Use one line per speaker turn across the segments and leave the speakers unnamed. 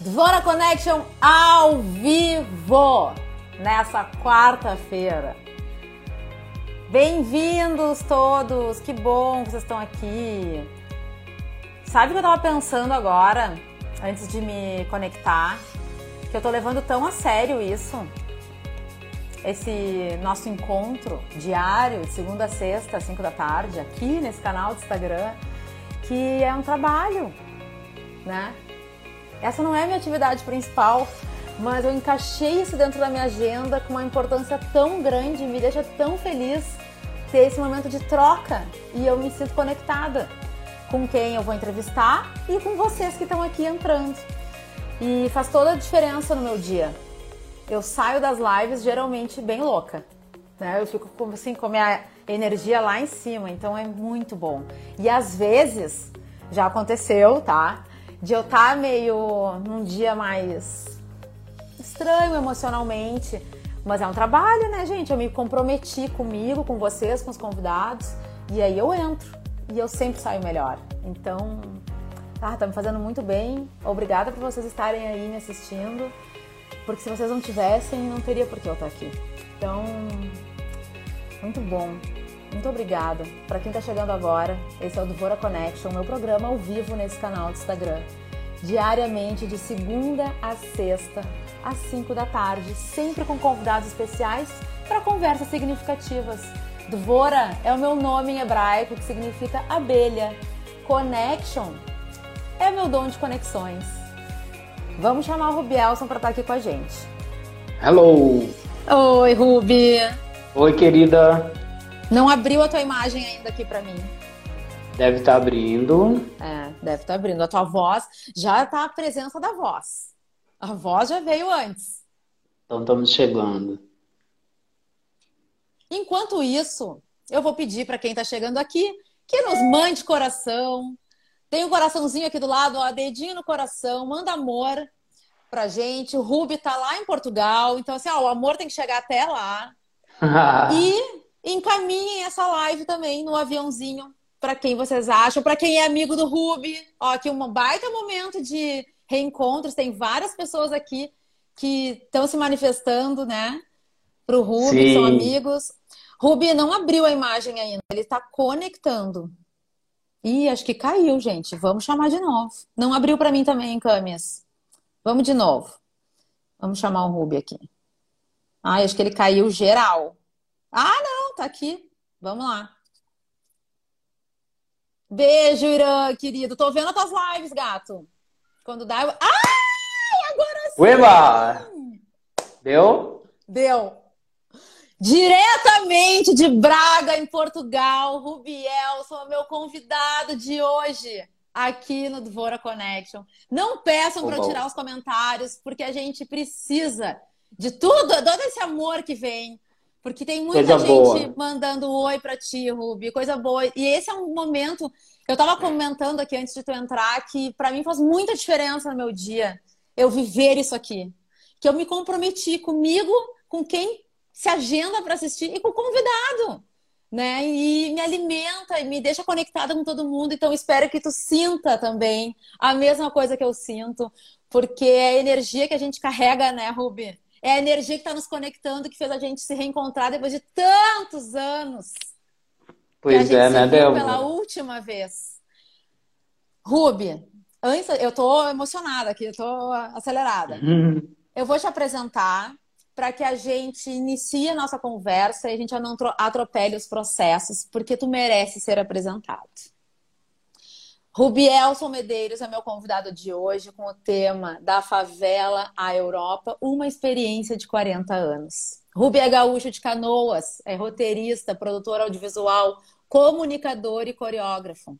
Dvora Connection ao vivo nessa quarta-feira. Bem-vindos todos, que bom que vocês estão aqui. Sabe o que eu tava pensando agora, antes de me conectar? Que eu tô levando tão a sério isso. Esse nosso encontro diário, segunda a sexta, às 5 da tarde, aqui nesse canal do Instagram, que é um trabalho, né? Essa não é a minha atividade principal, mas eu encaixei isso dentro da minha agenda com uma importância tão grande, me deixa tão feliz ter esse momento de troca e eu me sinto conectada com quem eu vou entrevistar e com vocês que estão aqui entrando. E faz toda a diferença no meu dia. Eu saio das lives geralmente bem louca, né? Eu fico assim com a minha energia lá em cima, então é muito bom. E às vezes já aconteceu, tá? De eu estar tá meio num dia mais estranho emocionalmente. Mas é um trabalho, né, gente? Eu me comprometi comigo, com vocês, com os convidados. E aí eu entro. E eu sempre saio melhor. Então, ah, tá me fazendo muito bem. Obrigada por vocês estarem aí me assistindo. Porque se vocês não tivessem, não teria por que eu estar aqui. Então, muito bom. Muito obrigada. Para quem está chegando agora, esse é o Dvora Connection, meu programa ao vivo nesse canal do Instagram. Diariamente, de segunda a sexta, às 5 da tarde, sempre com convidados especiais para conversas significativas. Dvora é o meu nome em hebraico, que significa abelha. Connection é meu dom de conexões. Vamos chamar o Rubielson para estar tá aqui com a gente.
Hello!
Oi, Rubi!
Oi, querida!
Não abriu a tua imagem ainda aqui para mim.
Deve estar tá abrindo.
É, deve estar tá abrindo. A tua voz já está a presença da voz. A voz já veio antes.
Então estamos chegando.
Enquanto isso, eu vou pedir para quem está chegando aqui que nos mande coração. Tem um coraçãozinho aqui do lado, ó, dedinho no coração, manda amor pra gente. O Ruby tá lá em Portugal, então assim, ó, o amor tem que chegar até lá. e encaminhem essa live também no aviãozinho para quem vocês acham, para quem é amigo do Ruby. Ó, aqui um baita momento de reencontros, tem várias pessoas aqui que estão se manifestando, né? Para o Ruby, Sim. são amigos. Ruby não abriu a imagem ainda, ele está conectando. Ih, acho que caiu, gente. Vamos chamar de novo. Não abriu para mim também, Camis. Vamos de novo. Vamos chamar o Ruby aqui. Ah, acho que ele caiu geral. Ah, não, tá aqui. Vamos lá. Beijo, Irã, querido. Tô vendo as tuas lives, gato. Quando dá, eu... Ai, agora sim!
Ueba! Deu?
Deu. Diretamente de Braga, em Portugal, Rubiel, sou meu convidado de hoje aqui no Dvora Connection. Não peçam para tirar os comentários, porque a gente precisa de tudo, todo esse amor que vem porque tem muita coisa gente boa. mandando oi para ti, Ruby, coisa boa. E esse é um momento, eu estava comentando aqui antes de tu entrar, que para mim faz muita diferença no meu dia eu viver isso aqui. Que eu me comprometi comigo, com quem se agenda para assistir e com o convidado. Né? E me alimenta e me deixa conectada com todo mundo. Então, espero que tu sinta também a mesma coisa que eu sinto, porque é a energia que a gente carrega, né, Ruby? É a energia que está nos conectando, que fez a gente se reencontrar depois de tantos anos.
Pois é, né, Débora?
Pela última vez. Ruby, antes, eu tô emocionada aqui, eu tô acelerada. Uhum. Eu vou te apresentar para que a gente inicie a nossa conversa e a gente não atropele os processos, porque tu merece ser apresentado. Rubielson Medeiros é meu convidado de hoje com o tema Da Favela à Europa, uma experiência de 40 anos. Rubi é gaúcho de Canoas, é roteirista, produtor audiovisual, comunicador e coreógrafo.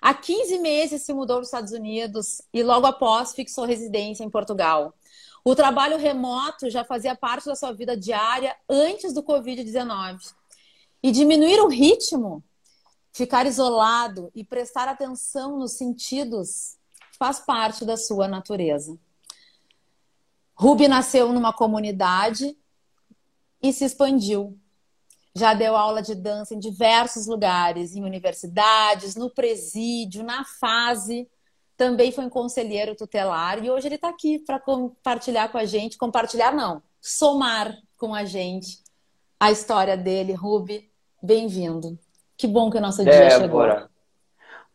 Há 15 meses se mudou para os Estados Unidos e logo após fixou residência em Portugal. O trabalho remoto já fazia parte da sua vida diária antes do Covid-19. E diminuir o ritmo Ficar isolado e prestar atenção nos sentidos faz parte da sua natureza. Ruby nasceu numa comunidade e se expandiu. Já deu aula de dança em diversos lugares, em universidades, no presídio, na fase, também foi um conselheiro tutelar e hoje ele está aqui para compartilhar com a gente, compartilhar não, somar com a gente a história dele. Ruby, bem-vindo. Que bom que o nosso dia chegou.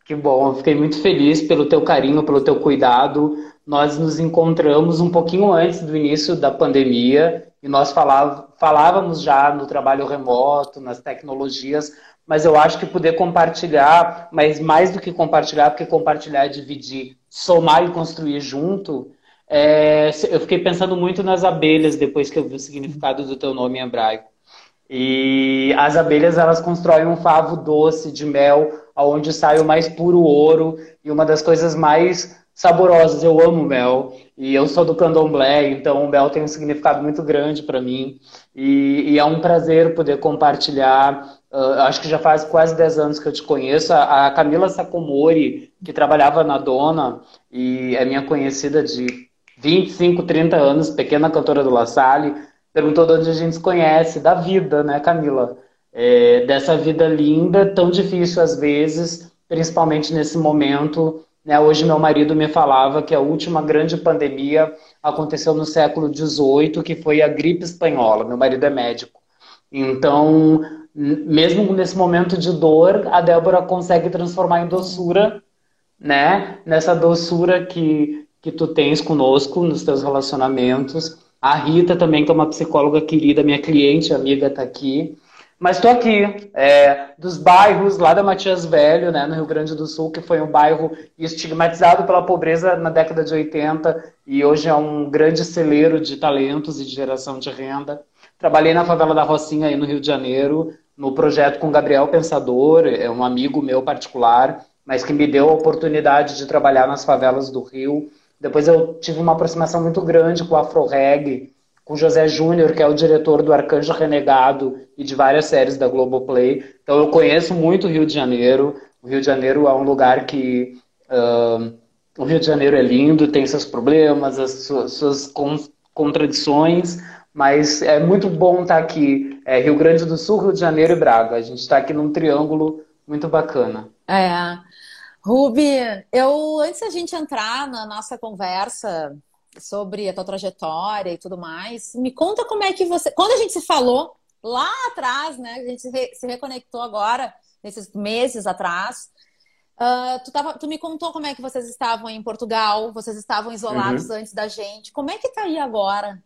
Que bom, fiquei muito feliz pelo teu carinho, pelo teu cuidado. Nós nos encontramos um pouquinho antes do início da pandemia e nós falávamos já no trabalho remoto, nas tecnologias, mas eu acho que poder compartilhar, mas mais do que compartilhar, porque compartilhar é dividir, somar e construir junto. É, eu fiquei pensando muito nas abelhas depois que eu vi o significado do teu nome em hebraico. E as abelhas elas constroem um favo doce de mel, aonde sai o mais puro ouro e uma das coisas mais saborosas. Eu amo mel e eu sou do candomblé, então o mel tem um significado muito grande para mim e, e, é um prazer poder compartilhar Uh, acho que já faz quase 10 anos que eu te conheço. A, Camila Sacomori, que trabalhava na Dona e é minha conhecida de 25, 30 anos, pequena cantora do La Salle, perguntou de onde a gente se conhece, da vida, né, Camila? É, dessa vida linda, tão difícil às vezes, principalmente nesse momento. Né? Hoje meu marido me falava que a última grande pandemia aconteceu no século XVIII, que foi a gripe espanhola. Meu marido é médico. Então, mesmo nesse momento de dor, a Débora consegue transformar em doçura, né? Nessa doçura que, que tu tens conosco nos teus relacionamentos. A Rita também, que é uma psicóloga querida, minha cliente, amiga, tá aqui. Mas estou aqui, é, dos bairros lá da Matias Velho, né, no Rio Grande do Sul, que foi um bairro estigmatizado pela pobreza na década de 80 e hoje é um grande celeiro de talentos e de geração de renda. Trabalhei na favela da Rocinha aí no Rio de Janeiro, no projeto com Gabriel Pensador, é um amigo meu particular, mas que me deu a oportunidade de trabalhar nas favelas do Rio. Depois eu tive uma aproximação muito grande com o Afroreg, com José Júnior, que é o diretor do Arcanjo Renegado e de várias séries da Globoplay. Então eu conheço muito o Rio de Janeiro. O Rio de Janeiro é um lugar que... Uh, o Rio de Janeiro é lindo, tem seus problemas, as suas, suas contradições, mas é muito bom estar aqui. É Rio Grande do Sul, Rio de Janeiro e Braga. A gente está aqui num triângulo muito bacana.
É. Ruby, eu antes da gente entrar na nossa conversa sobre a tua trajetória e tudo mais, me conta como é que você. Quando a gente se falou lá atrás, né? A gente se reconectou agora, nesses meses atrás. Uh, tu, tava... tu, me contou como é que vocês estavam em Portugal, vocês estavam isolados uhum. antes da gente. Como é que tá aí agora?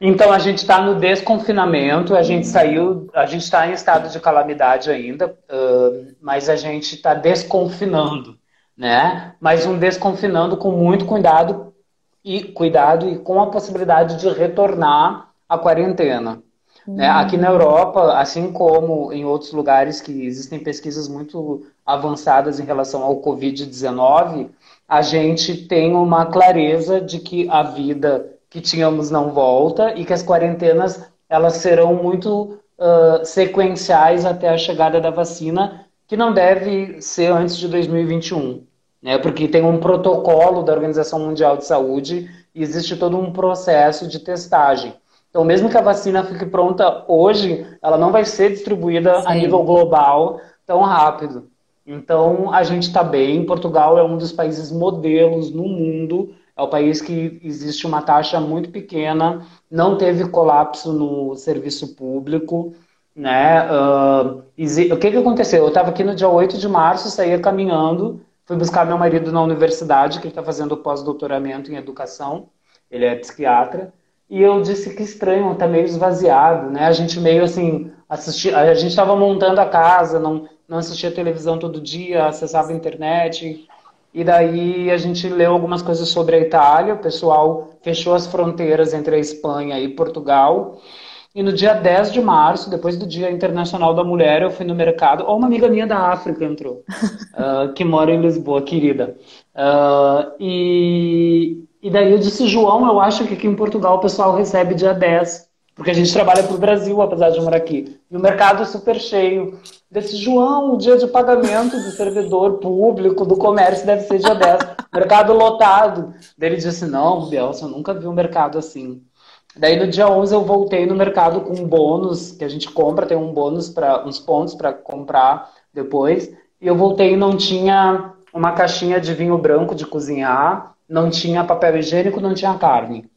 Então a gente está no desconfinamento, a gente saiu, a gente está em estado de calamidade ainda, uh, mas a gente está desconfinando, né? Mas um desconfinando com muito cuidado e cuidado e com a possibilidade de retornar à quarentena. Uhum. Né? Aqui na Europa, assim como em outros lugares que existem pesquisas muito avançadas em relação ao Covid-19, a gente tem uma clareza de que a vida que tínhamos não volta e que as quarentenas elas serão muito uh, sequenciais até a chegada da vacina, que não deve ser antes de 2021, né? Porque tem um protocolo da Organização Mundial de Saúde e existe todo um processo de testagem. Então, mesmo que a vacina fique pronta hoje, ela não vai ser distribuída Sim. a nível global tão rápido. Então, a gente está bem. Portugal é um dos países modelos no mundo é o país que existe uma taxa muito pequena, não teve colapso no serviço público. Né? Uh, o que, que aconteceu? Eu estava aqui no dia 8 de março, saía caminhando, fui buscar meu marido na universidade, que ele está fazendo pós-doutoramento em educação, ele é psiquiatra, e eu disse que estranho, está meio esvaziado, né? A gente meio assim, assisti, a gente estava montando a casa, não, não assistia televisão todo dia, acessava a internet, e daí a gente leu algumas coisas sobre a Itália, o pessoal fechou as fronteiras entre a Espanha e Portugal. E no dia 10 de março, depois do Dia Internacional da Mulher, eu fui no mercado. Ou uma amiga minha da África entrou, uh, que mora em Lisboa, querida. Uh, e, e daí eu disse, João, eu acho que aqui em Portugal o pessoal recebe dia 10. Porque a gente trabalha para o Brasil, apesar de morar aqui. E o mercado é super cheio. Desse João, o dia de pagamento do servidor público, do comércio, deve ser dia 10. mercado lotado. Daí ele disse: Não, Bielsa, eu nunca vi um mercado assim. Daí no dia 11 eu voltei no mercado com um bônus, que a gente compra, tem um bônus para uns pontos para comprar depois. E eu voltei e não tinha uma caixinha de vinho branco de cozinhar, não tinha papel higiênico, não tinha carne.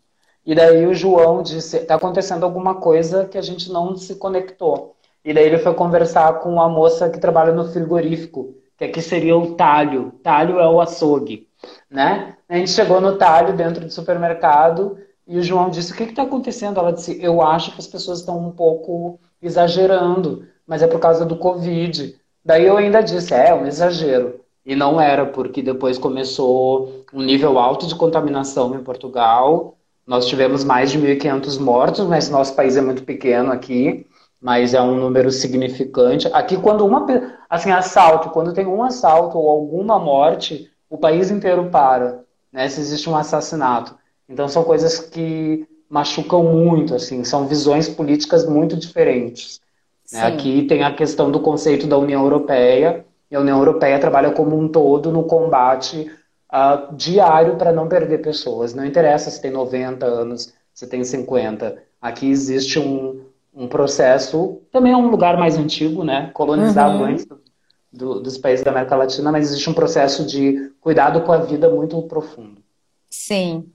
E daí o João disse: está acontecendo alguma coisa que a gente não se conectou. E daí ele foi conversar com a moça que trabalha no frigorífico, que aqui seria o talho. Talho é o açougue, né? A gente chegou no talho dentro do supermercado e o João disse: O que está acontecendo? Ela disse: Eu acho que as pessoas estão um pouco exagerando, mas é por causa do Covid. Daí eu ainda disse: É, um exagero. E não era, porque depois começou um nível alto de contaminação em Portugal. Nós tivemos mais de 1.500 mortos, mas nosso país é muito pequeno aqui, mas é um número significante. Aqui, quando uma. Assim, assalto, quando tem um assalto ou alguma morte, o país inteiro para, né? Se existe um assassinato. Então, são coisas que machucam muito, assim, são visões políticas muito diferentes. Né? Aqui tem a questão do conceito da União Europeia, e a União Europeia trabalha como um todo no combate uh, diário para não perder pessoas. Não interessa se tem 90 anos, se tem 50. Aqui existe um, um processo, também é um lugar mais antigo, né? colonizado uhum. antes do, dos países da América Latina, mas existe um processo de cuidado com a vida muito profundo.
Sim.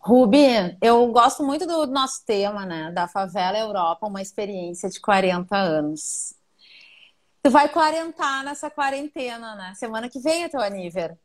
Rubi, eu gosto muito do nosso tema, né? Da favela Europa, uma experiência de 40 anos. Tu vai quarentar nessa quarentena, né? Semana que vem é teu aniversário.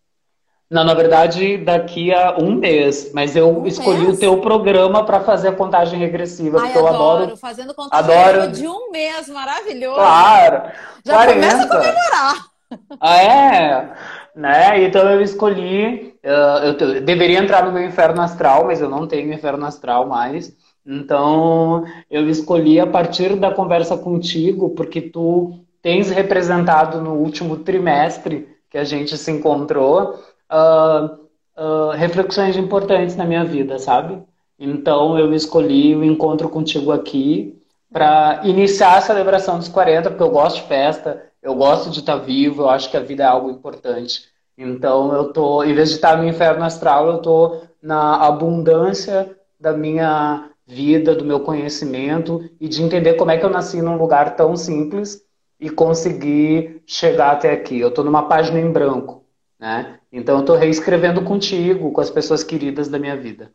Não, na verdade, daqui a um mês. Mas eu um escolhi mês? o teu programa para fazer a contagem regressiva, Ai, porque eu adoro. adoro
fazendo contagem adoro... de um mês, maravilhoso.
Claro.
Já 40. começa a comemorar.
Ah, é? Né? Então eu escolhi. Uh, eu deveria entrar no meu inferno astral, mas eu não tenho inferno astral mais. Então eu escolhi a partir da conversa contigo, porque tu tens representado no último trimestre que a gente se encontrou uh, uh, reflexões importantes na minha vida, sabe? Então eu escolhi o encontro contigo aqui para iniciar a celebração dos 40, porque eu gosto de festa, eu gosto de estar vivo, eu acho que a vida é algo importante. Então eu tô, em vez de estar no inferno astral, eu tô na abundância da minha vida, do meu conhecimento e de entender como é que eu nasci num lugar tão simples e consegui chegar até aqui. Eu estou numa página em branco, né? Então eu estou reescrevendo contigo, com as pessoas queridas da minha vida.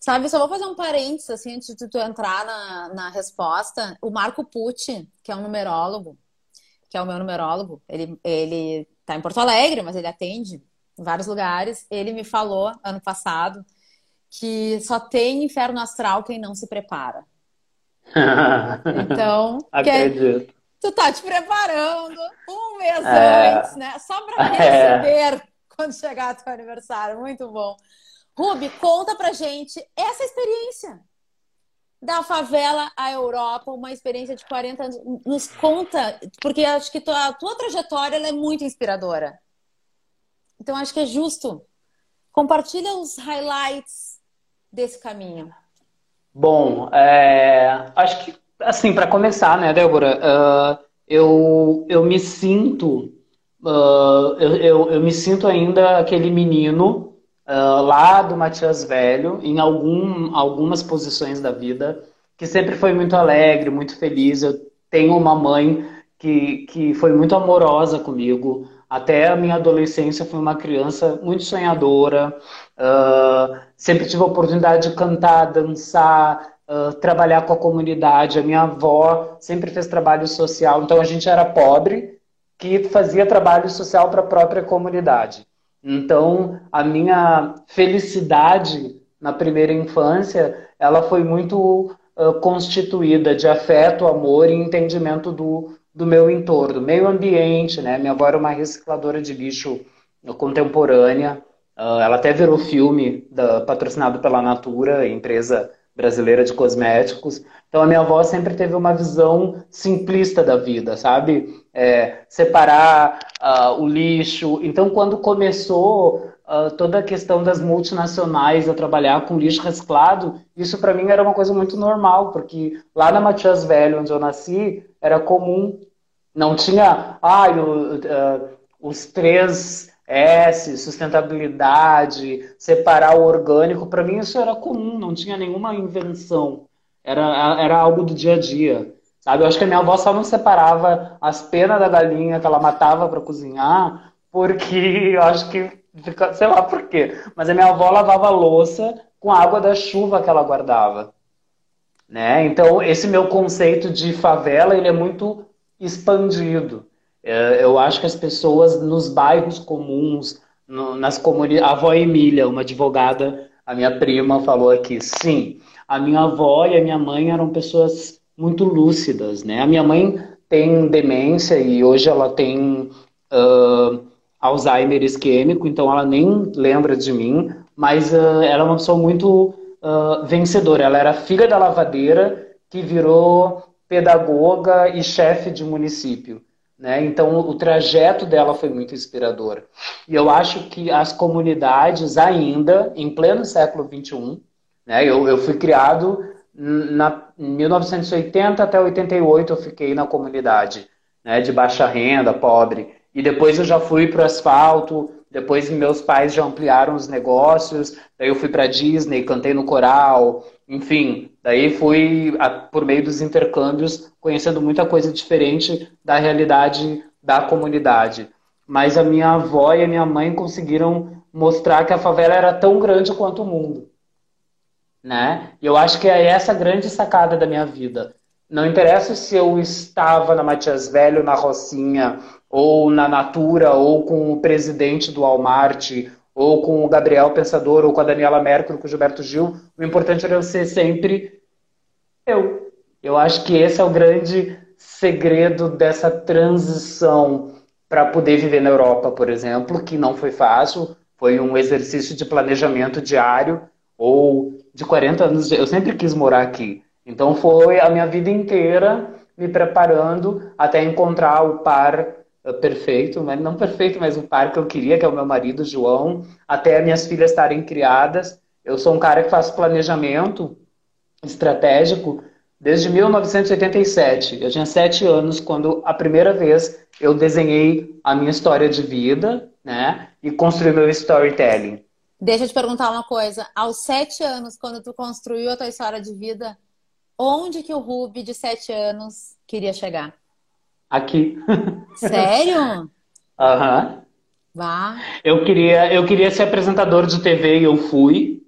Sabe, só vou fazer um parênteses assim, antes de tu entrar na, na resposta. O Marco Pucci, que é um numerólogo, que é o meu numerólogo, ele, ele tá em Porto Alegre, mas ele atende em vários lugares. Ele me falou ano passado que só tem inferno astral quem não se prepara. Então,
Acredito.
Tu tá te preparando um mês é... antes, né? Só para receber é... quando chegar teu aniversário. Muito bom. Rubi, conta pra gente essa experiência da favela à Europa, uma experiência de 40 anos. Nos conta, porque acho que tua, a tua trajetória é muito inspiradora. Então acho que é justo. Compartilha os highlights desse caminho.
Bom, é, acho que assim, para começar, né, Débora, uh, eu, eu me sinto, uh, eu, eu, eu, me sinto ainda aquele menino uh, lá do Matias Velho, em algum, algumas posições da vida, que sempre foi muito alegre, muito feliz. Eu tenho uma mãe que, que foi muito amorosa comigo. Até a minha adolescência fui uma criança muito sonhadora. Uh, sempre tive a oportunidade de cantar, dançar, trabalhar com a comunidade. A minha avó sempre fez trabalho social, então a gente era pobre que fazia trabalho social para a própria comunidade. Então, a minha felicidade na primeira infância, ela foi muito uh, constituída de afeto, amor e entendimento do, do meu entorno, meio ambiente, né? Minha avó era uma recicladora de lixo contemporânea, uh, ela até virou filme da, patrocinado pela Natura, empresa brasileira de cosméticos. Então a minha avó sempre teve uma visão simplista da vida, sabe? É, separar uh, o lixo. Então quando começou uh, toda a questão das multinacionais a trabalhar com lixo reciclado, isso para mim era uma coisa muito normal, porque lá na Matias Velho, onde eu nasci, era comum. Não tinha, ah, uh, os três S, sustentabilidade, separar o orgânico, para mim isso era comum, não tinha nenhuma invenção. Era, era algo do dia a dia. Sabe? Eu acho que a minha avó só não separava as penas da galinha que ela matava para cozinhar, porque eu acho que, sei lá por quê, mas a minha avó lavava louça com a água da chuva que ela guardava. Né? Então, esse meu conceito de favela, ele é muito expandido. É, eu acho que as pessoas nos bairros comuns, nas comunidades... A avó Emília, uma advogada, a minha prima, falou aqui, sim, a minha avó e a minha mãe eram pessoas muito lúcidas, né? A minha mãe tem demência e hoje ela tem uh, Alzheimer isquêmico, então ela nem lembra de mim, mas uh, ela é uma pessoa muito uh, vencedora. Ela era filha da lavadeira que virou pedagoga e chefe de município. Né? Então, o trajeto dela foi muito inspirador. E eu acho que as comunidades, ainda, em pleno século XXI, né? eu, eu fui criado na, em 1980 até 88, eu fiquei na comunidade né? de baixa renda, pobre. E depois eu já fui para o asfalto, depois meus pais já ampliaram os negócios, daí eu fui para Disney, cantei no coral, enfim, daí fui por meio dos intercâmbios conhecendo muita coisa diferente da realidade da comunidade. Mas a minha avó e a minha mãe conseguiram mostrar que a favela era tão grande quanto o mundo. Né? E eu acho que é essa grande sacada da minha vida. Não interessa se eu estava na Matias Velho, na Rocinha, ou na Natura, ou com o presidente do Walmart, ou com o Gabriel Pensador, ou com a Daniela Mercury, com o Gilberto Gil. O importante era eu ser sempre eu. Eu acho que esse é o grande segredo dessa transição para poder viver na Europa, por exemplo, que não foi fácil, foi um exercício de planejamento diário ou de 40 anos. Eu sempre quis morar aqui. Então foi a minha vida inteira me preparando até encontrar o par perfeito, mas não perfeito, mas o par que eu queria, que é o meu marido, João, até minhas filhas estarem criadas. Eu sou um cara que faz planejamento estratégico desde 1987. Eu tinha sete anos quando a primeira vez eu desenhei a minha história de vida, né, e construí meu storytelling.
Deixa eu te perguntar uma coisa. Aos sete anos, quando tu construiu a tua história de vida, onde que o Ruby de sete anos queria chegar?
Aqui.
Sério?
Aham. Uhum.
Vá.
Eu queria, eu queria ser apresentador de TV e eu fui.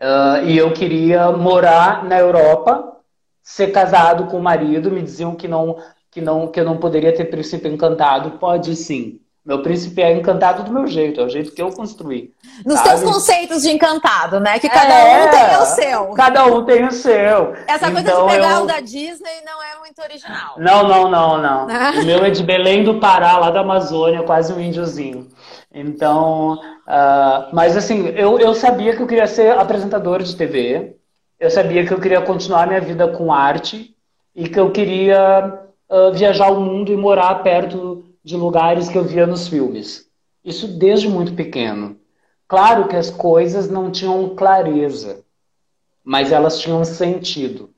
Uh, e eu queria morar na Europa, ser casado com o marido. Me diziam que não, que não, que eu não poderia ter princípio encantado. Pode sim. Meu príncipe é encantado do meu jeito, é o jeito que eu construí.
Nos sabe? teus conceitos de encantado, né? Que cada é, um tem o seu.
Cada um tem o seu.
Essa então, coisa de pegar eu... o da Disney não é muito original.
Não, não, não, não. o meu é de Belém do Pará, lá da Amazônia, quase um índiozinho. Então, uh, mas assim, eu, eu sabia que eu queria ser apresentador de TV, eu sabia que eu queria continuar minha vida com arte e que eu queria uh, viajar o mundo e morar perto de lugares que eu via nos filmes. Isso desde muito pequeno. Claro que as coisas não tinham clareza, mas elas tinham sentido.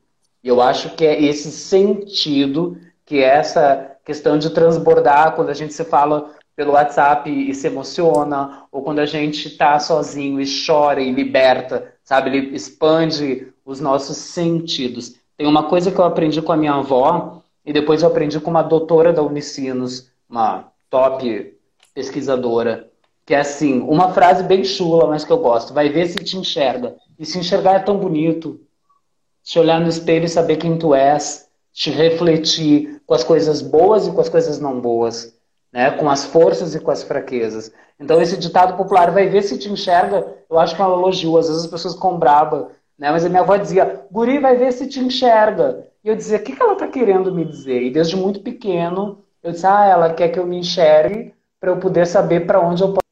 E eu acho que é esse sentido que é essa questão de transbordar quando a gente se fala pelo WhatsApp e se emociona, ou quando a gente está sozinho e chora e liberta, sabe? Ele expande os nossos sentidos. Tem uma coisa que eu aprendi com a minha avó e depois eu aprendi com uma doutora da Unicinos, uma top pesquisadora, que é assim, uma frase bem chula, mas que eu gosto. Vai ver se te enxerga. E se enxergar é tão bonito. Se olhar no espelho e saber quem tu és, te refletir com as coisas boas e com as coisas não boas, né? Com as forças e com as fraquezas. Então esse ditado popular, vai ver se te enxerga, eu acho que é um elogio. Às vezes as pessoas ficam bravas, né? Mas a minha avó dizia, guri, vai ver se te enxerga. E eu dizia, o que, que ela está querendo me dizer? E desde muito pequeno eu disse, ah, ela quer que eu me enxergue para eu poder saber para onde eu posso.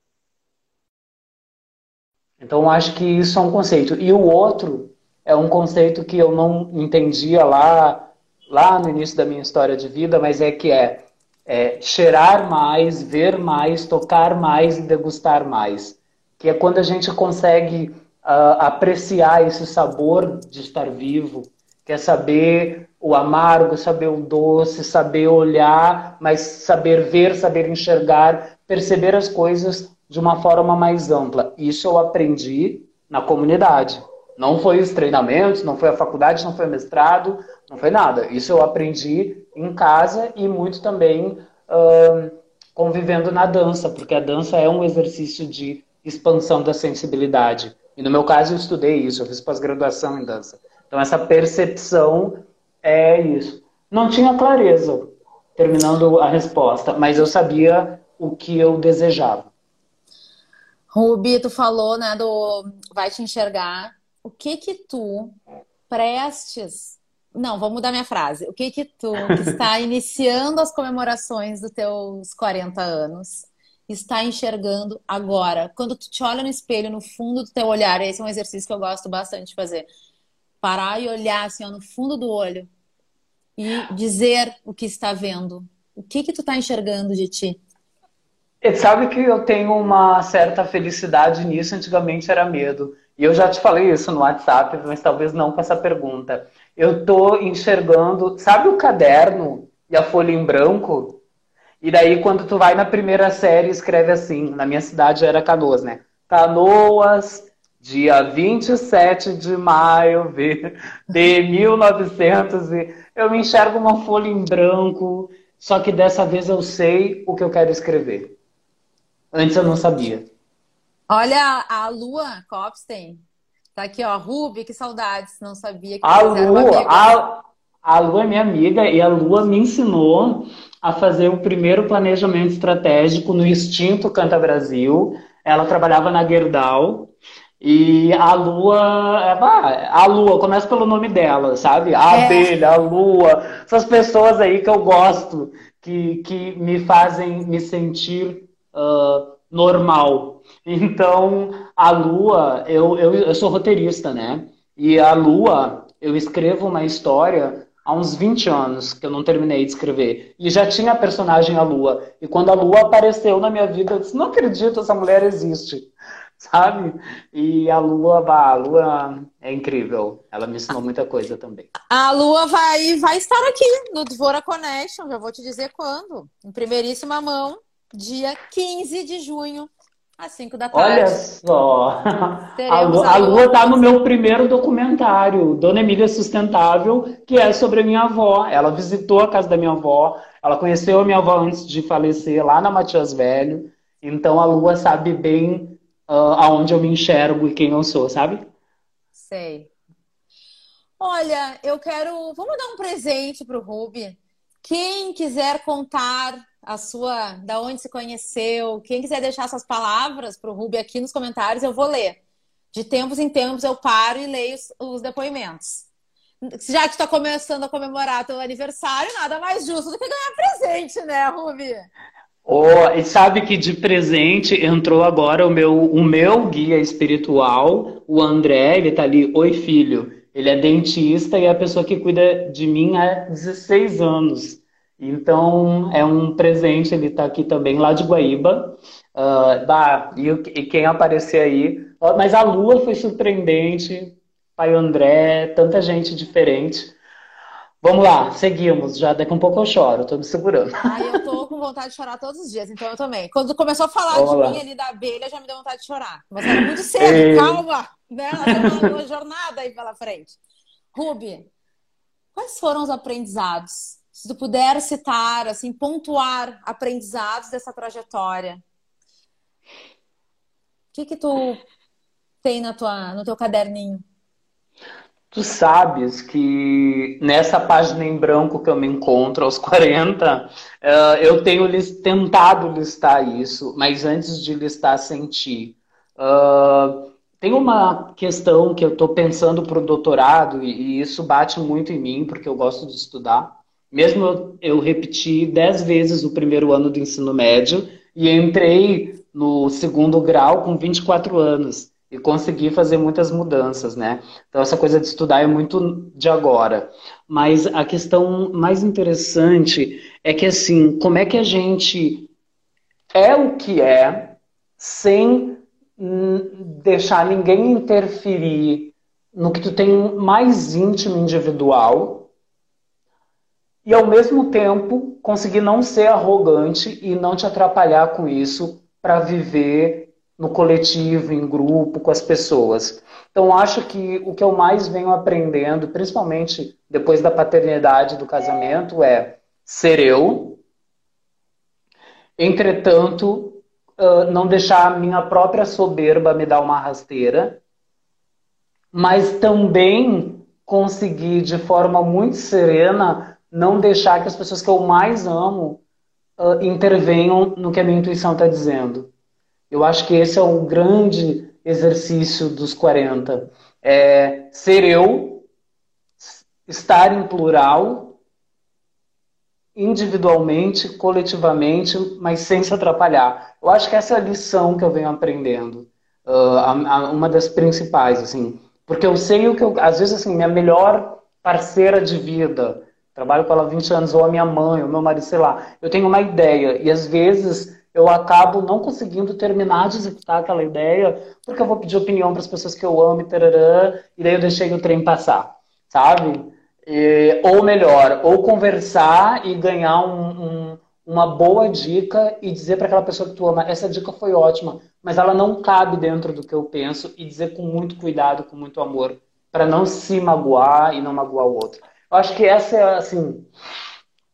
Então, acho que isso é um conceito. E o outro é um conceito que eu não entendia lá, lá no início da minha história de vida, mas é que é, é cheirar mais, ver mais, tocar mais e degustar mais. Que é quando a gente consegue uh, apreciar esse sabor de estar vivo, quer saber o amargo, saber o doce, saber olhar, mas saber ver, saber enxergar, perceber as coisas de uma forma mais ampla. Isso eu aprendi na comunidade. Não foi os treinamentos, não foi a faculdade, não foi mestrado, não foi nada. Isso eu aprendi em casa e muito também convivendo na dança, porque a dança é um exercício de expansão da sensibilidade. E no meu caso eu estudei isso, eu fiz pós-graduação em dança. Então essa percepção é isso. Não tinha clareza, terminando a resposta, mas eu sabia o que eu desejava.
Rubi, tu falou, né, do vai te enxergar. O que que tu prestes não, vou mudar minha frase. O que que tu, que está iniciando as comemorações dos teus 40 anos, está enxergando agora? Quando tu te olha no espelho, no fundo do teu olhar, esse é um exercício que eu gosto bastante de fazer. Parar e olhar assim, ó, no fundo do olho e dizer o que está vendo. O que que tu está enxergando de ti?
E sabe que eu tenho uma certa felicidade nisso, antigamente era medo. E eu já te falei isso no WhatsApp, mas talvez não com essa pergunta. Eu tô enxergando, sabe o caderno e a folha em branco? E daí quando tu vai na primeira série, escreve assim, na minha cidade era Canoas, né? Canoas, dia 27 de maio de 1900 e eu me enxergo uma folha em branco, só que dessa vez eu sei o que eu quero escrever. Antes eu não sabia.
Olha a Lua Copstein. Tá aqui, ó. Ruby, que saudades. Não sabia que
a Lua, a, a Lua é minha amiga e a Lua me ensinou a fazer o primeiro planejamento estratégico no Instinto Canta Brasil. Ela trabalhava na Gerdau. E a Lua, é, a Lua, começa pelo nome dela, sabe? A é. abelha, a Lua, essas pessoas aí que eu gosto, que, que me fazem me sentir uh, normal. Então, a Lua, eu, eu, eu sou roteirista, né? E a Lua, eu escrevo uma história há uns 20 anos que eu não terminei de escrever. E já tinha a personagem a Lua. E quando a Lua apareceu na minha vida, eu disse, não acredito, essa mulher existe. Sabe? E a Lua, a Lua é incrível. Ela me ensinou muita coisa também.
A Lua vai, vai estar aqui no Dvora Connection, já vou te dizer quando. Em primeiríssima mão dia 15 de junho, às 5 da tarde.
Olha só! A Lua, a Lua tá no meu primeiro documentário, Dona Emília Sustentável, que é sobre a minha avó. Ela visitou a casa da minha avó, ela conheceu a minha avó antes de falecer, lá na Matias Velho. Então a Lua sabe bem uh, aonde eu me enxergo e quem eu sou, sabe?
Sei. Olha, eu quero. Vamos dar um presente pro Ruby. Quem quiser contar a sua, da onde se conheceu. Quem quiser deixar suas palavras para o Ruby aqui nos comentários, eu vou ler. De tempos em tempos eu paro e leio os, os depoimentos. Já que está começando a comemorar teu aniversário, nada mais justo do que ganhar presente, né, Ruby?
Oh, e sabe que de presente entrou agora o meu, o meu guia espiritual, o André, ele tá ali, oi filho. Ele é dentista e é a pessoa que cuida de mim há 16 anos. Então, é um presente, ele está aqui também, lá de Guaíba. Uh, bah, e, e, quem aparecer aí. Mas a lua foi surpreendente. Pai André, tanta gente diferente. Vamos lá, seguimos. Já daqui um pouco eu choro, tô me segurando.
Ai, eu tô com vontade de chorar todos os dias, então eu também. Quando começou a falar Vamos de lá. mim ali da abelha, já me deu vontade de chorar. Mas era muito cedo, e... calma, né? Nós temos uma jornada aí pela frente. Ruby, quais foram os aprendizados se tu puder citar, assim, pontuar aprendizados dessa trajetória, o que que tu tem na tua, no teu caderninho?
Tu sabes que nessa página em branco que eu me encontro aos 40, eh, eu tenho tentado listar isso, mas antes de listar, senti. Uh, tem uma questão que eu estou pensando para o doutorado, e isso bate muito em mim, porque eu gosto de estudar, mesmo eu, eu repeti dez vezes o primeiro ano do ensino médio e entrei no segundo grau com 24 anos e consegui fazer muitas mudanças, né? Então essa coisa de estudar é muito de agora. Mas a questão mais interessante é que assim, como é que a gente é o que é sem deixar ninguém interferir no que tu tem mais íntimo individual e ao mesmo tempo conseguir não ser arrogante e não te atrapalhar com isso para viver no coletivo, em grupo, com as pessoas. Então acho que o que eu mais venho aprendendo, principalmente depois da paternidade do casamento, é ser eu. Entretanto, uh, não deixar a minha própria soberba me dar uma rasteira, mas também conseguir de forma muito serena não deixar que as pessoas que eu mais amo uh, intervenham no que a minha intuição está dizendo. Eu acho que esse é o grande exercício dos 40. É ser eu, estar em plural, individualmente, coletivamente, mas sem se atrapalhar. Eu acho que essa é a lição que eu venho aprendendo. Uh, a, a, uma das principais, assim. Porque eu sei o que eu. Às vezes, assim, minha melhor parceira de vida, trabalho com ela há 20 anos, ou a minha mãe, ou meu marido, sei lá. Eu tenho uma ideia. E às vezes eu acabo não conseguindo terminar de executar aquela ideia, porque eu vou pedir opinião para as pessoas que eu amo e tarará, e daí eu deixei o trem passar, sabe? E, ou melhor, ou conversar e ganhar um, um, uma boa dica e dizer para aquela pessoa que tu ama, essa dica foi ótima, mas ela não cabe dentro do que eu penso e dizer com muito cuidado, com muito amor, para não se magoar e não magoar o outro. Eu acho que essa é, assim,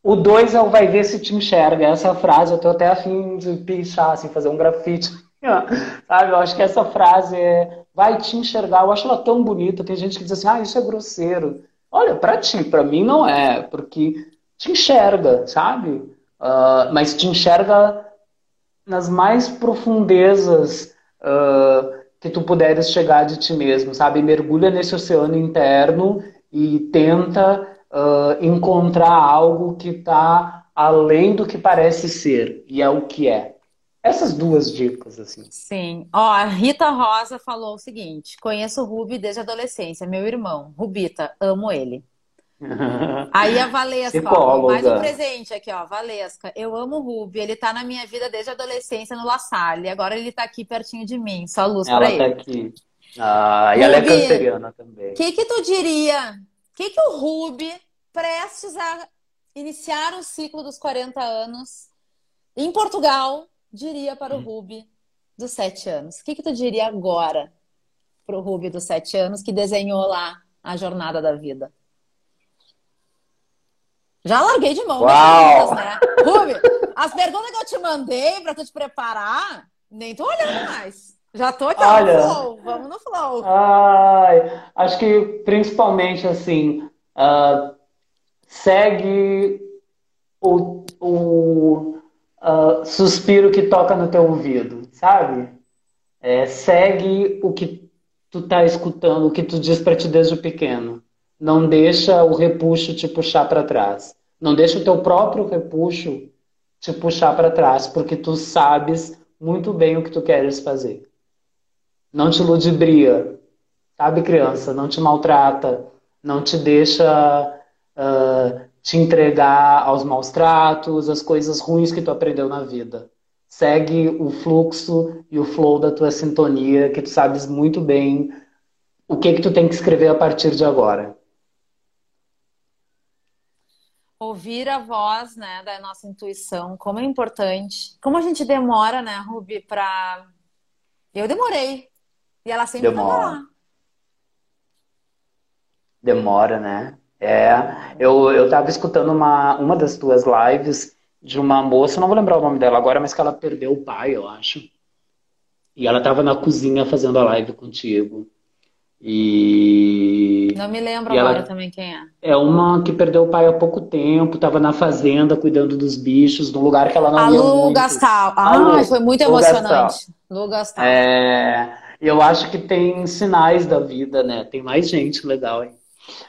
o 2 é o vai ver se te enxerga. Essa frase eu tô até afim de pichar, assim, fazer um grafite. Sabe? Eu acho que essa frase é vai te enxergar. Eu acho ela tão bonita. Tem gente que diz assim, ah, isso é grosseiro. Olha, para ti, para mim não é, porque te enxerga, sabe? Uh, mas te enxerga nas mais profundezas uh, que tu puderes chegar de ti mesmo, sabe? Mergulha nesse oceano interno e tenta uh, encontrar algo que está além do que parece ser, e é o que é. Essas duas dicas, assim.
Sim. Ó, a Rita Rosa falou o seguinte: conheço o Rubi desde a adolescência, meu irmão. Rubita, amo ele. Aí a Valesca, ó, mais um presente aqui, ó. Valesca, eu amo o Rubi, ele tá na minha vida desde a adolescência no La Salle. Agora ele tá aqui pertinho de mim, só luz ela pra
tá
ele.
Aqui. Ah, e Rubi, ela é canceriana também.
O que que tu diria? O que que o Rubi prestes a iniciar o ciclo dos 40 anos em Portugal, diria para o hum. Ruby dos 7 anos? O que, que tu diria agora para o Ruby dos 7 anos que desenhou lá a jornada da vida? Já larguei de mão
Uau.
né? Ruby, as perguntas que eu te mandei para tu te preparar, nem tô olhando mais. Já tô aqui Olha, no flow, vamos no flow.
Ai, acho que principalmente assim, uh, segue o, o uh, suspiro que toca no teu ouvido, sabe? É, segue o que tu tá escutando, o que tu diz para ti desde pequeno. Não deixa o repuxo te puxar para trás. Não deixa o teu próprio repuxo te puxar para trás, porque tu sabes muito bem o que tu queres fazer. Não te ludibria, sabe, criança? Não te maltrata, não te deixa uh, te entregar aos maus tratos, as coisas ruins que tu aprendeu na vida. Segue o fluxo e o flow da tua sintonia, que tu sabes muito bem o que que tu tem que escrever a partir de agora.
Ouvir a voz, né, da nossa intuição, como é importante. Como a gente demora, né, Ruby, para Eu demorei. E ela sempre
demora. Demora, né? É, eu, eu tava escutando uma, uma das tuas lives de uma moça, não vou lembrar o nome dela agora, mas que ela perdeu o pai, eu acho. E ela tava na cozinha fazendo a live contigo. E.
Não me lembro e agora ela... também quem é.
É uma que perdeu o pai há pouco tempo, tava na fazenda cuidando dos bichos, num lugar que ela não
a
ia
Lu muito. Gastal. Ah, foi muito Lu emocionante.
Gastal. Lu Gastal. É, eu acho que tem sinais da vida, né? Tem mais gente legal aí.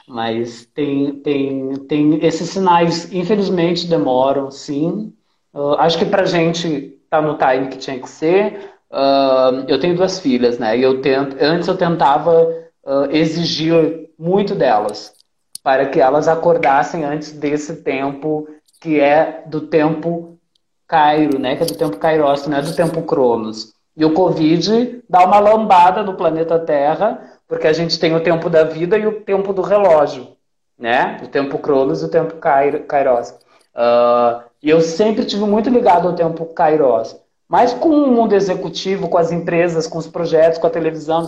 Mas tem, tem, tem esses sinais, infelizmente, demoram, sim. Uh, acho que pra gente tá no time que tinha que ser. Uh, eu tenho duas filhas, né? E eu tento, antes eu tentava uh, exigir muito delas para que elas acordassem antes desse tempo que é do tempo Cairo, né? Que é do tempo Kairos, não é do tempo Cronos. E o Covid dá uma lambada no planeta Terra porque a gente tem o tempo da vida e o tempo do relógio, né? O tempo Cronos e o tempo Kairos. Uh, e eu sempre tive muito ligado ao tempo Kairos. Mas com o mundo executivo, com as empresas, com os projetos, com a televisão,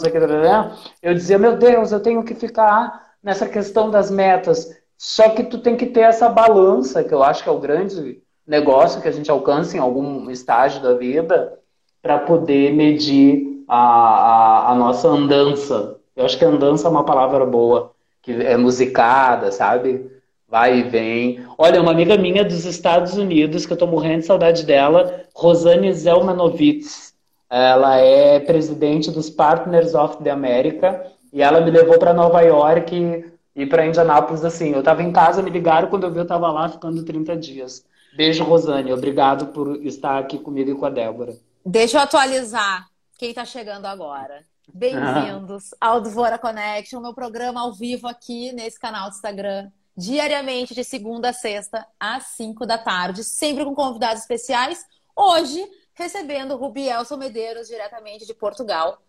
eu dizia, meu Deus, eu tenho que ficar nessa questão das metas. Só que tu tem que ter essa balança, que eu acho que é o grande negócio que a gente alcança em algum estágio da vida para poder medir a, a, a, nossa andança. Eu acho que andança é uma palavra boa, que é musicada, sabe? Vai e vem. Olha, uma amiga minha dos Estados Unidos, que eu tô morrendo de saudade dela, Rosane Zelmanovitz. Ela é presidente dos Partners of the America e ela me levou para Nova York e para Indianápolis assim. Eu estava em casa, me ligaram quando eu vi eu estava lá ficando 30 dias. Beijo, Rosane. Obrigado por estar aqui comigo e com a Débora.
Deixa eu atualizar quem está chegando agora. Bem-vindos ao Dvora Connection, meu programa ao vivo aqui nesse canal do Instagram, diariamente de segunda a sexta, às 5 da tarde, sempre com convidados especiais. Hoje, recebendo o Rubielson Medeiros, diretamente de Portugal,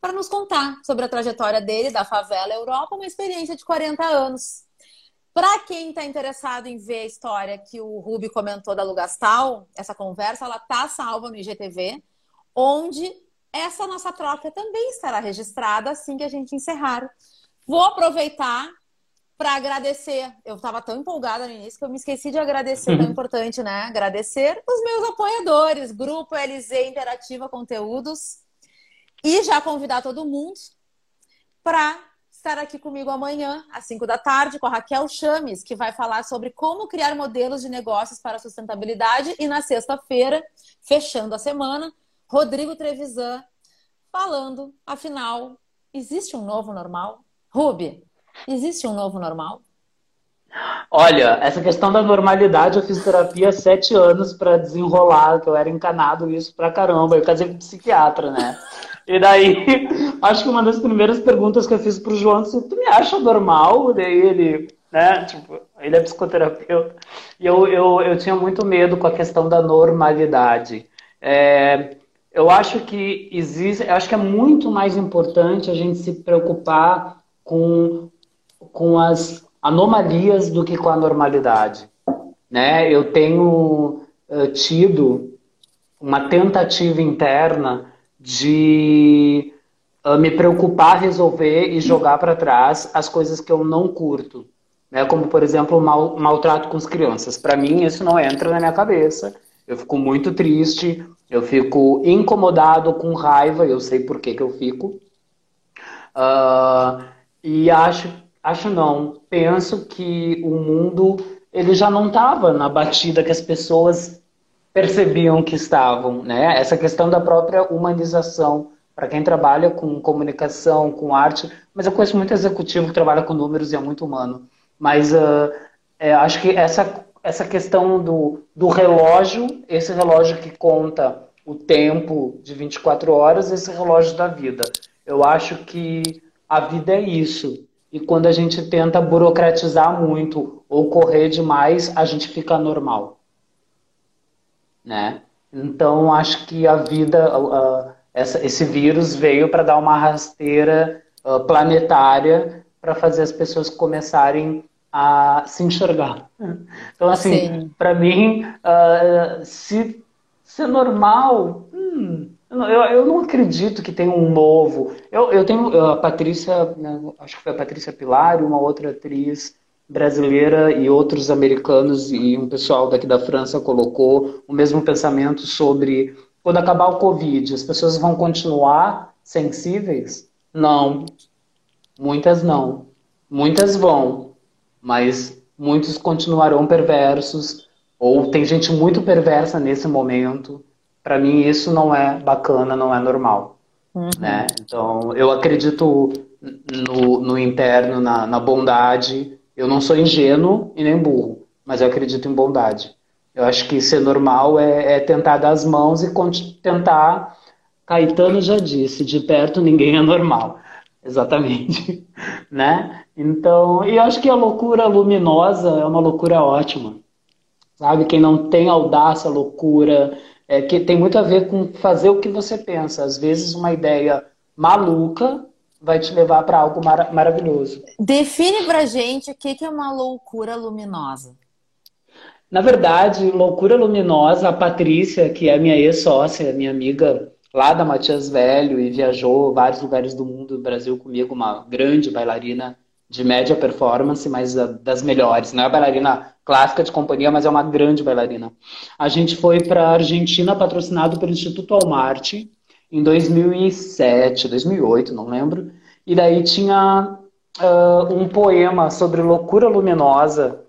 para nos contar sobre a trajetória dele da favela Europa, uma experiência de 40 anos. Para quem está interessado em ver a história que o Rubi comentou da Lugastal, essa conversa ela tá salva no IGTV, onde essa nossa troca também estará registrada assim que a gente encerrar. Vou aproveitar para agradecer. Eu estava tão empolgada no início que eu me esqueci de agradecer, tão importante, né? Agradecer os meus apoiadores, Grupo LZ Interativa Conteúdos, e já convidar todo mundo para estar aqui comigo amanhã, às 5 da tarde, com a Raquel Chames, que vai falar sobre como criar modelos de negócios para sustentabilidade. E na sexta-feira, fechando a semana, Rodrigo Trevisan falando, afinal, existe um novo normal? Rubi, existe um novo normal?
Olha, essa questão da normalidade, eu fiz terapia sete anos para desenrolar, que eu era encanado isso pra caramba. Eu casei com psiquiatra, né? E daí, acho que uma das primeiras perguntas que eu fiz pro João disse, tu me acha normal? Daí ele, né, tipo, ele é psicoterapeuta. E eu, eu, eu tinha muito medo com a questão da normalidade. É, eu acho que existe, eu acho que é muito mais importante a gente se preocupar com, com as anomalias do que com a normalidade. Né? Eu tenho uh, tido uma tentativa interna de uh, me preocupar, resolver e jogar para trás as coisas que eu não curto. Né? Como, por exemplo, o mal, maltrato com as crianças. Para mim, isso não entra na minha cabeça. Eu fico muito triste, eu fico incomodado, com raiva, eu sei por que, que eu fico. Uh, e acho, acho não, penso que o mundo ele já não estava na batida que as pessoas percebiam que estavam, né? Essa questão da própria humanização para quem trabalha com comunicação, com arte, mas eu conheço muito executivo que trabalha com números e é muito humano. Mas uh, é, acho que essa essa questão do, do relógio, esse relógio que conta o tempo de 24 horas, esse relógio da vida. Eu acho que a vida é isso. E quando a gente tenta burocratizar muito ou correr demais, a gente fica normal né? Então acho que a vida, uh, essa, esse vírus veio para dar uma rasteira uh, planetária para fazer as pessoas começarem a se enxergar. Então assim, para mim, uh, se, se é normal, hum, eu, eu, não acredito que tenha um novo. Eu, eu tenho a Patrícia, né, acho que foi a Patrícia Pilar, uma outra atriz brasileira e outros americanos e um pessoal daqui da França colocou o mesmo pensamento sobre quando acabar o Covid, as pessoas vão continuar sensíveis? Não. Muitas não. Muitas vão, mas muitos continuarão perversos ou tem gente muito perversa nesse momento. Para mim isso não é bacana, não é normal. Uhum. Né? Então eu acredito no, no interno, na, na bondade eu não sou ingênuo e nem burro, mas eu acredito em bondade. Eu acho que ser normal é, é tentar dar as mãos e tentar. Caetano já disse: de perto ninguém é normal. Exatamente. né? Então, e eu acho que a loucura luminosa é uma loucura ótima. Sabe? Quem não tem audácia, loucura, é, que tem muito a ver com fazer o que você pensa. Às vezes, uma ideia maluca vai te levar para algo mar maravilhoso.
Define pra gente o que é uma loucura luminosa.
Na verdade, loucura luminosa, a Patrícia, que é minha ex-sócia, minha amiga lá da Matias Velho e viajou vários lugares do mundo, do Brasil comigo, uma grande bailarina de média performance, mas das melhores. Não é bailarina clássica de companhia, mas é uma grande bailarina. A gente foi para a Argentina patrocinado pelo Instituto Almarte em 2007, 2008, não lembro. E daí tinha uh, um poema sobre loucura luminosa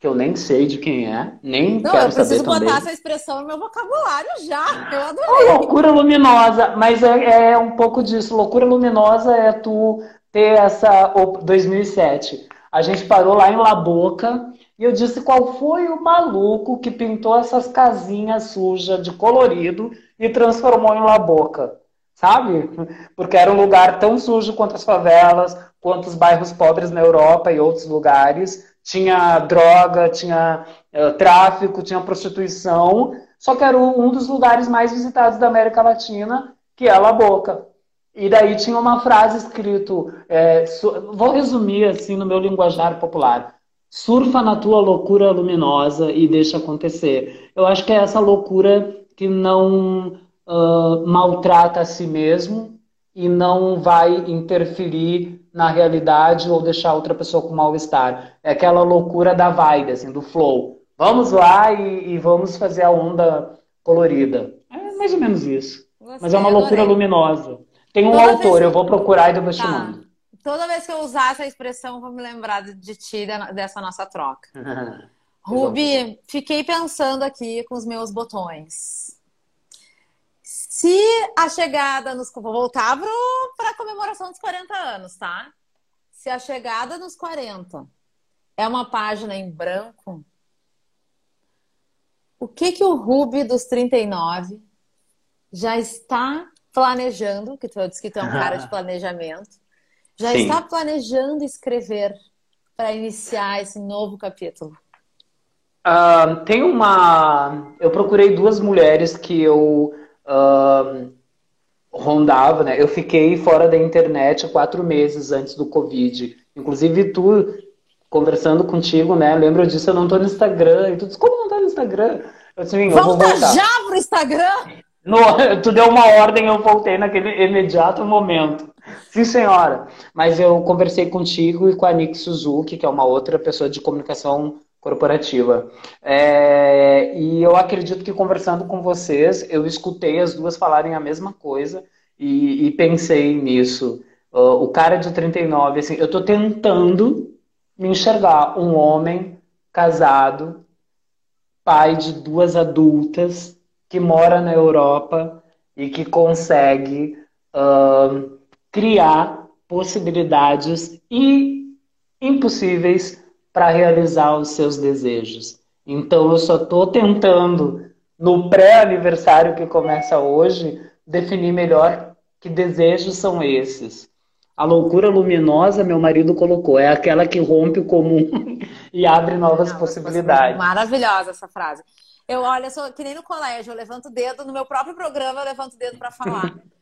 que eu nem sei de quem é, nem não, quero saber também. eu preciso
botar essa expressão no meu vocabulário já, eu adorei.
Oh, loucura luminosa, mas é, é, um pouco disso. Loucura luminosa é tu ter essa... 2007. A gente parou lá em La Boca e eu disse qual foi o maluco que pintou essas casinhas sujas de colorido e transformou em La Boca, sabe? Porque era um lugar tão sujo quanto as favelas, quanto os bairros pobres na Europa e outros lugares tinha droga, tinha uh, tráfico, tinha prostituição, só que era um dos lugares mais visitados da América Latina, que é La Boca. E daí tinha uma frase escrito, é, vou resumir assim no meu linguajar popular: surfa na tua loucura luminosa e deixa acontecer. Eu acho que é essa loucura que não uh, maltrata a si mesmo e não vai interferir na realidade ou deixar outra pessoa com mal-estar. É aquela loucura da vibe, assim, do flow. Vamos lá e, e, vamos fazer a onda colorida. É mais ou menos isso. Mas é uma loucura adorei. luminosa. Tem um Toda autor, vez... eu vou procurar e depois tá. te mando.
Toda vez que eu usar essa expressão, vou me lembrar de ti, dessa nossa troca. Rubi, fiquei pensando aqui com os meus botões. Se a chegada nos. Vou voltar para a comemoração dos 40 anos, tá? Se a chegada nos 40 é uma página em branco, o que, que o Ruby dos 39 já está planejando? Que tu disse que tu é um cara de planejamento. Já Sim. está planejando escrever para iniciar esse novo capítulo?
Uh, tem uma. Eu procurei duas mulheres que eu uh, rondava, né? Eu fiquei fora da internet quatro meses antes do Covid. Inclusive, tu conversando contigo, né? Lembra disso? Eu não tô no Instagram. E tu disse, como não tá no Instagram?
Eu disse, Volta eu vou voltar. já pro Instagram!
No, tu deu uma ordem, eu voltei naquele imediato momento. Sim, senhora. Mas eu conversei contigo e com a Nick Suzuki, que é uma outra pessoa de comunicação corporativa. É, e eu acredito que conversando com vocês, eu escutei as duas falarem a mesma coisa e, e pensei nisso. Uh, o cara de 39, assim, eu estou tentando me enxergar um homem casado, pai de duas adultas, que mora na Europa e que consegue uh, criar possibilidades impossíveis para realizar os seus desejos. Então eu só estou tentando, no pré-aniversário que começa hoje, definir melhor que desejos são esses. A loucura luminosa, meu marido colocou, é aquela que rompe o comum e abre novas possibilidades.
Maravilhosa essa frase. Eu olho, eu sou que nem no colégio, eu levanto o dedo, no meu próprio programa eu levanto o dedo para falar.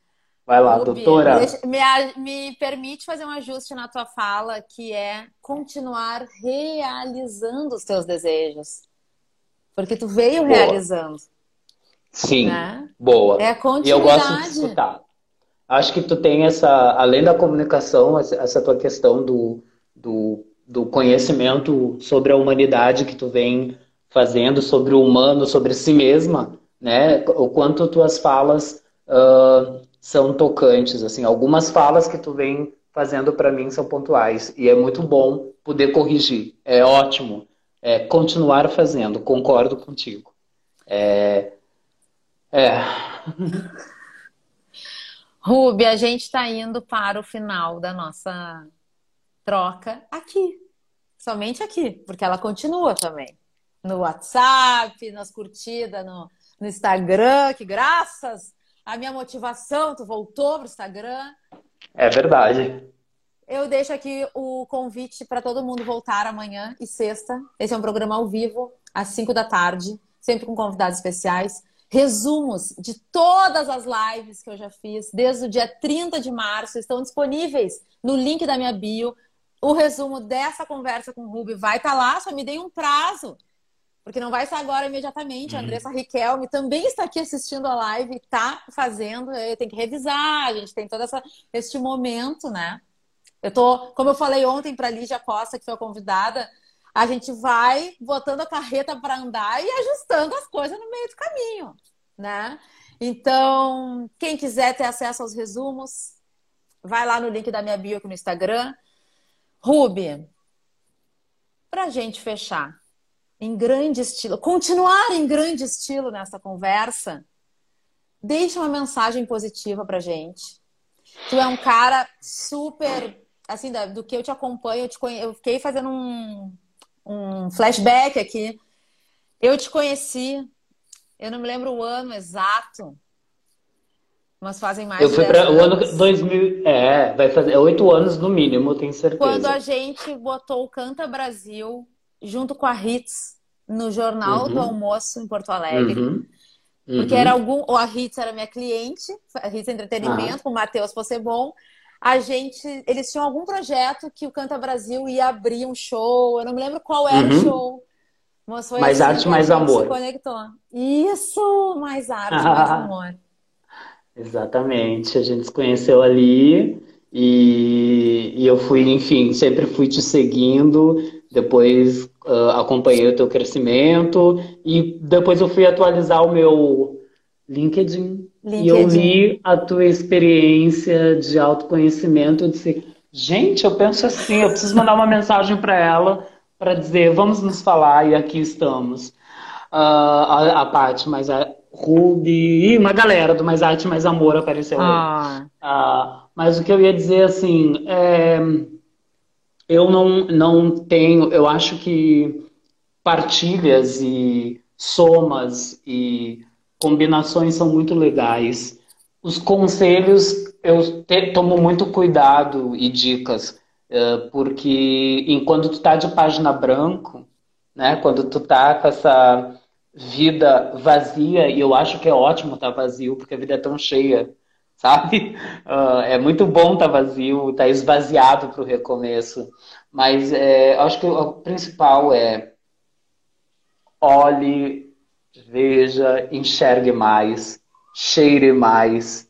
Vai lá, doutora.
Me, me, permite fazer um ajuste na tua fala, que é continuar realizando os teus desejos. Porque tu veio boa. realizando.
Sim, né? boa.
É a continuidade. E eu gosto de
escutar. Acho que tu tem essa, além da comunicação, essa tua questão do, do, do conhecimento sobre a humanidade que tu vem fazendo, sobre o humano, sobre si mesma, né? O quanto tuas falas uh, são tocantes, assim, algumas falas que tu vem fazendo para mim são pontuais. E é muito bom poder corrigir, é ótimo, é continuar fazendo, concordo contigo. É, é.
Ruby, a gente está indo para o final da nossa troca aqui, somente aqui, porque ela continua também. No WhatsApp, nas curtidas no, no Instagram, que graças a minha motivação, tu voltou pro Instagram.
É verdade.
Eu deixo aqui o convite para todo mundo voltar amanhã e sexta. Esse é um programa ao vivo, às 5 da tarde, sempre com convidados especiais. Resumos de todas as lives que eu já fiz, desde o dia 30 de março, estão disponíveis no link da minha bio. O resumo dessa conversa com o Ruby vai estar tá lá, só me dei um prazo porque não vai estar agora imediatamente. A uhum. Andressa Riquelme também está aqui assistindo a live, está fazendo, tem que revisar, a gente tem todo essa, este momento, né? Eu tô, como eu falei ontem para Lígia Costa, que foi a convidada, a gente vai botando a carreta para andar e ajustando as coisas no meio do caminho, né? Então, quem quiser ter acesso aos resumos, vai lá no link da minha bio aqui no Instagram. Ruby, para a gente fechar, em grande estilo, continuar em grande estilo nessa conversa, deixa uma mensagem positiva para gente. Tu é um cara super, assim, do que eu te acompanho, eu, te conhe... eu fiquei fazendo um, um flashback aqui. Eu te conheci, eu não me lembro o ano exato, mas fazem mais
eu fui para o ano 2000, é, vai fazer oito anos no mínimo, tenho certeza.
Quando a gente botou o Canta Brasil junto com a Hits no Jornal uhum. do Almoço em Porto Alegre. Uhum. Uhum. Porque era algum. Ou a Hits era minha cliente, a Hits Entretenimento, ah. com o Matheus Possebon. A gente. Eles tinham algum projeto que o Canta Brasil ia abrir um show. Eu não me lembro qual era o uhum. show.
Mas foi mais assim arte, mais amor. Se
conectou. Isso, mais arte, mais amor.
Exatamente. A gente se conheceu ali. E, e eu fui, enfim, sempre fui te seguindo, depois uh, acompanhei o teu crescimento e depois eu fui atualizar o meu LinkedIn, LinkedIn. e eu li a tua experiência de autoconhecimento. Eu disse, gente, eu penso assim, eu preciso mandar uma mensagem para ela para dizer, vamos nos falar e aqui estamos. Uh, a, a Paty, mas a Ruby e uma galera do Mais Arte Mais Amor apareceu ah. aí. Uh, mas o que eu ia dizer assim, é, eu não, não tenho, eu acho que partilhas e somas e combinações são muito legais. Os conselhos eu te, tomo muito cuidado e dicas, uh, porque enquanto tu tá de página branco, né, quando tu tá com essa vida vazia, e eu acho que é ótimo estar tá vazio, porque a vida é tão cheia sabe? Uh, é muito bom estar tá vazio, estar tá esvaziado para o recomeço. Mas é, acho que o principal é olhe, veja, enxergue mais, cheire mais,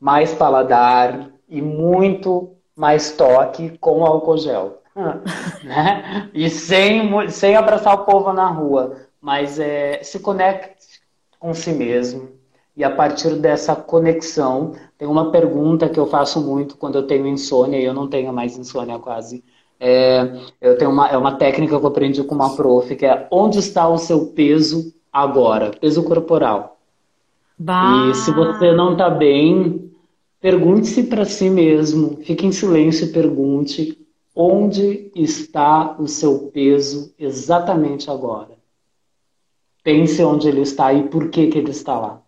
mais paladar e muito mais toque com álcool gel. né? E sem, sem abraçar o povo na rua, mas é, se conecte com si mesmo, e a partir dessa conexão, tem uma pergunta que eu faço muito quando eu tenho insônia, e eu não tenho mais insônia quase. É, eu tenho uma, é uma técnica que eu aprendi com uma prof, que é onde está o seu peso agora? Peso corporal. Bah. E se você não está bem, pergunte-se para si mesmo, fique em silêncio e pergunte onde está o seu peso exatamente agora. Pense onde ele está e por que, que ele está lá.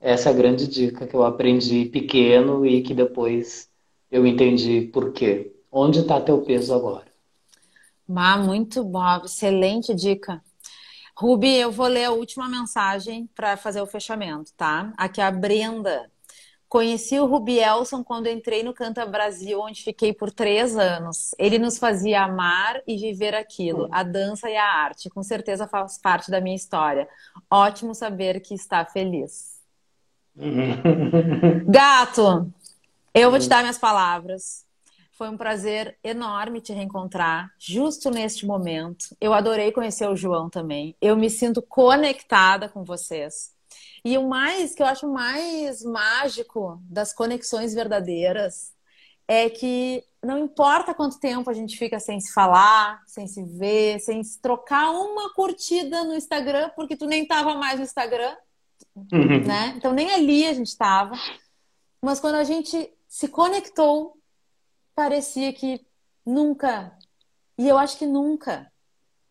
Essa é a grande dica que eu aprendi pequeno e que depois eu entendi por quê. Onde está teu peso agora?
Ah, muito bom, excelente dica. Rubi, eu vou ler a última mensagem para fazer o fechamento, tá? Aqui é a Brenda. Conheci o Rubi Elson quando entrei no Canta Brasil, onde fiquei por três anos. Ele nos fazia amar e viver aquilo, a dança e a arte. Com certeza faz parte da minha história. Ótimo saber que está feliz. Gato, eu vou te dar minhas palavras. Foi um prazer enorme te reencontrar, justo neste momento. Eu adorei conhecer o João também. Eu me sinto conectada com vocês. E o mais que eu acho mais mágico das conexões verdadeiras é que não importa quanto tempo a gente fica sem se falar, sem se ver, sem se trocar uma curtida no Instagram, porque tu nem tava mais no Instagram, uhum. né? Então nem ali a gente estava. Mas quando a gente se conectou, parecia que nunca, e eu acho que nunca,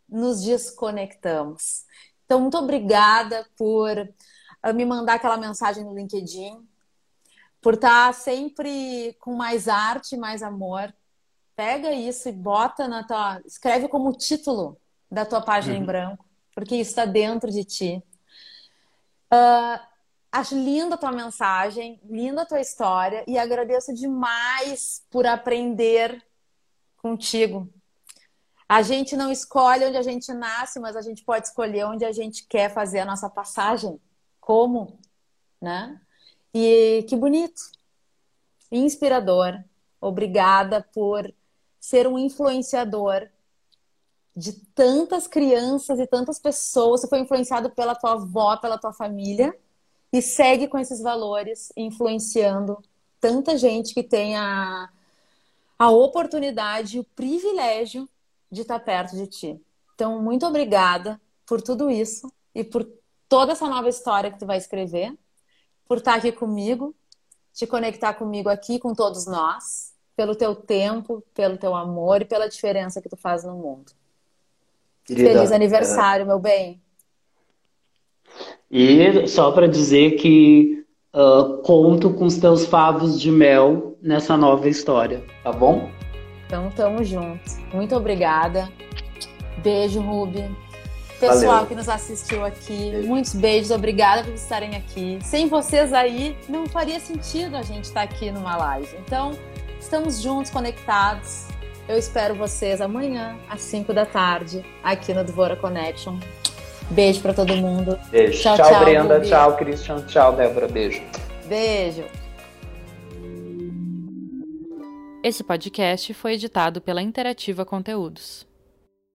nos desconectamos. Então, muito obrigada por ah, me mandar aquela mensagem no LinkedIn, por estar sempre com mais arte, mais amor. Pega isso e bota na tua. Escreve como título da tua página uhum. em branco, porque isso está dentro de ti. Uh, acho linda a tua mensagem, linda a tua história e agradeço demais por aprender contigo. A gente não escolhe onde a gente nasce, mas a gente pode escolher onde a gente quer fazer a nossa passagem. Como? Né? E que bonito, inspirador. obrigada por ser um influenciador de tantas crianças e tantas pessoas. Você foi influenciado pela tua avó, pela tua família e segue com esses valores, influenciando tanta gente que tem a, a oportunidade, o privilégio de estar perto de ti. Então, muito obrigada por tudo isso e por toda essa nova história que tu vai escrever, por estar aqui comigo, te conectar comigo aqui, com todos nós, pelo teu tempo, pelo teu amor e pela diferença que tu faz no mundo. Querida, Feliz aniversário, é... meu bem.
E só para dizer que uh, conto com os teus favos de mel nessa nova história, tá bom?
Então, tamo junto. Muito obrigada. Beijo, Ruby. Pessoal Valeu. que nos assistiu aqui, Beijo. muitos beijos, obrigada por estarem aqui. Sem vocês aí, não faria sentido a gente estar aqui numa live. Então, estamos juntos, conectados. Eu espero vocês amanhã, às 5 da tarde, aqui no Devora Connection. Beijo para todo mundo.
Beijo. Tchau, tchau, tchau Brenda. Tchau, Christian. Tchau, Débora. Beijo.
Beijo.
Esse podcast foi editado pela Interativa Conteúdos.